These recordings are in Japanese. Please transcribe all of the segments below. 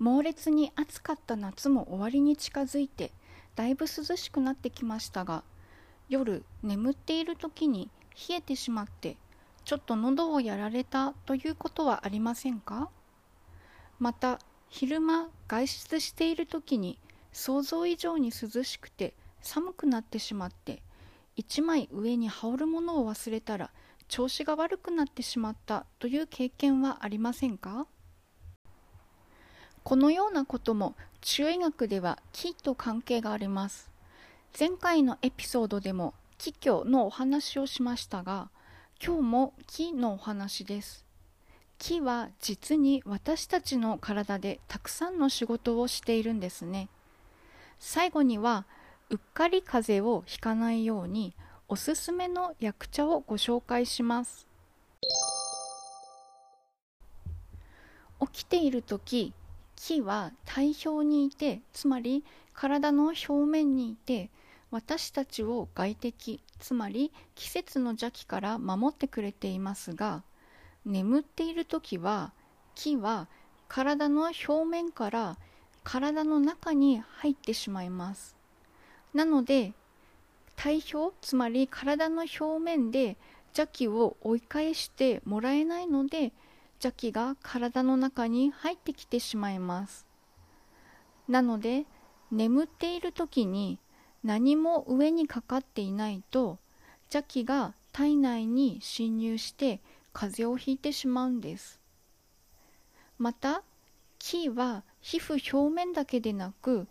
猛烈に暑かった夏も終わりに近づいてだいぶ涼しくなってきましたが夜眠っている時に冷えてしまってちょっと喉をやられたということはありませんか？また昼間外出している時に想像以上に涼しくて寒くなってしまって一枚上に羽織るものを忘れたら調子が悪くなってしまったという経験はありませんか？このようなことも中医学では気と関係があります。前回のエピソードでも気虚のお話をしましたが、今日も気のお話です。気は実に私たちの体でたくさんの仕事をしているんですね。最後にはうっかり風邪をひかないようにおすすめの薬茶をご紹介します。起きている時火は体表にいてつまり体の表面にいて私たちを外敵つまり季節の邪気から守ってくれていますが眠っている時は木は体の表面から体の中に入ってしまいます。なので体表つまり体の表面で邪気を追い返してもらえないので邪気が体の中に入ってきてしまいます。なので眠っている時に何も上にかかっていないと邪気が体内に侵入して風邪をひいてしまうんです。また気は皮膚表面だけでなく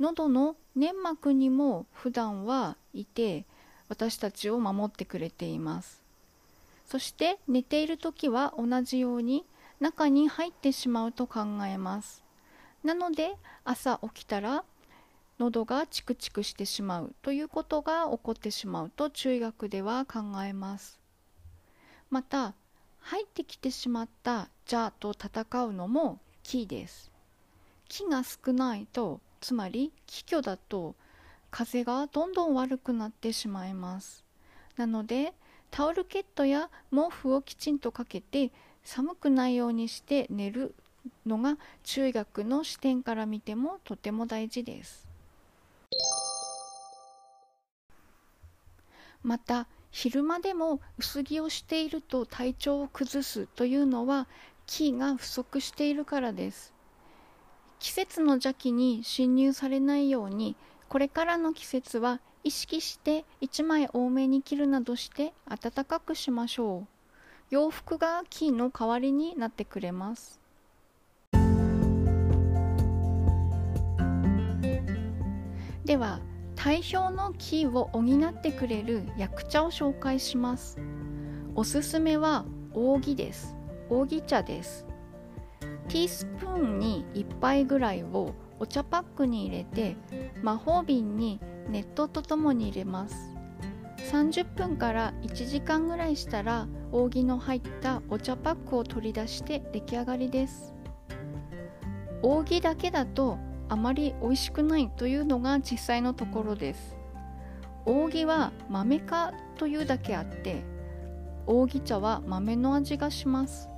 喉の粘膜にも普段はいて私たちを守ってくれています。そして寝ている時は同じように中に入ってしまうと考えます。なので朝起きたら喉がチクチクしてしまうということが起こってしまうと中医学では考えます。また入ってきてしまった「じゃ」と戦うのも「気」です。気が少ないとつまり気虚だと風がどんどん悪くなってしまいます。なのでタオルケットや毛布をきちんとかけて寒くないようにして寝るのが中学の視点から見てもとても大事です。また昼間でも薄着をしていると体調を崩すというのは気が不足しているからです。季節の邪気に侵入されないようにこれからの季節は意識して1枚多めに着るなどして暖かくしましょう。洋服が金の代わりになってくれます。では体表のキーを補ってくれる薬茶を紹介します。おすすめは扇です。扇茶です。ティースプーンに1杯ぐらいをお茶パックに入れて魔法瓶に熱湯とともに入れます。30分から1時間ぐらいしたら扇の入ったお茶パックを取り出して出来上がりです。扇だけだとあまり美味しくないというのが実際のところです。扇は豆かというだけあって扇茶は豆の味がします。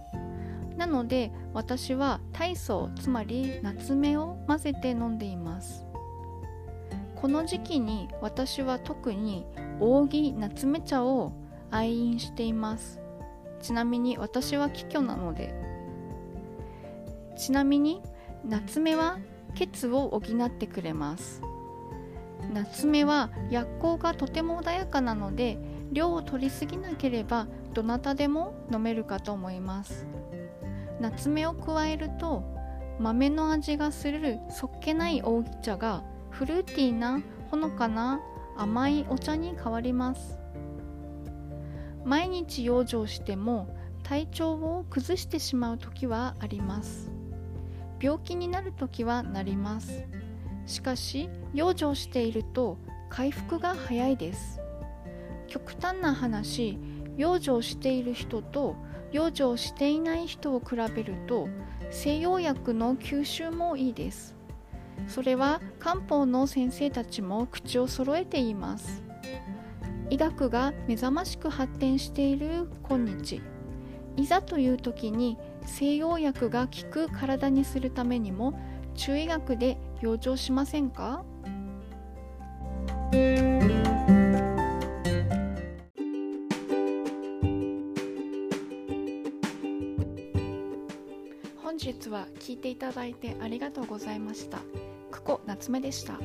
なので私は体操つまり夏目を混ぜて飲んでいます。この時期に私は特に扇夏目茶を愛飲しています。ちなみに私は気虚なので。ちなみに夏目は血を補ってくれます。夏目は薬効がとても穏やかなので量を取りすぎなければどなたでも飲めるかと思います。夏目を加えると豆の味がするそっけない扇茶がフルーティーなほのかな甘いお茶に変わります。毎日養生しても体調を崩してしまう時はあります。病気になる時はなります。しかし養生していると回復が早いです。極端な話養生している人と養生していない人を比べると西洋薬の吸収もいいです。それは漢方の先生たちも口を揃えています。医学が目覚ましく発展している今日。いざという時に西洋薬が効く体にするためにも中医学で養生しませんか？本日は聞いていただいてありがとうございました。久保夏目でした。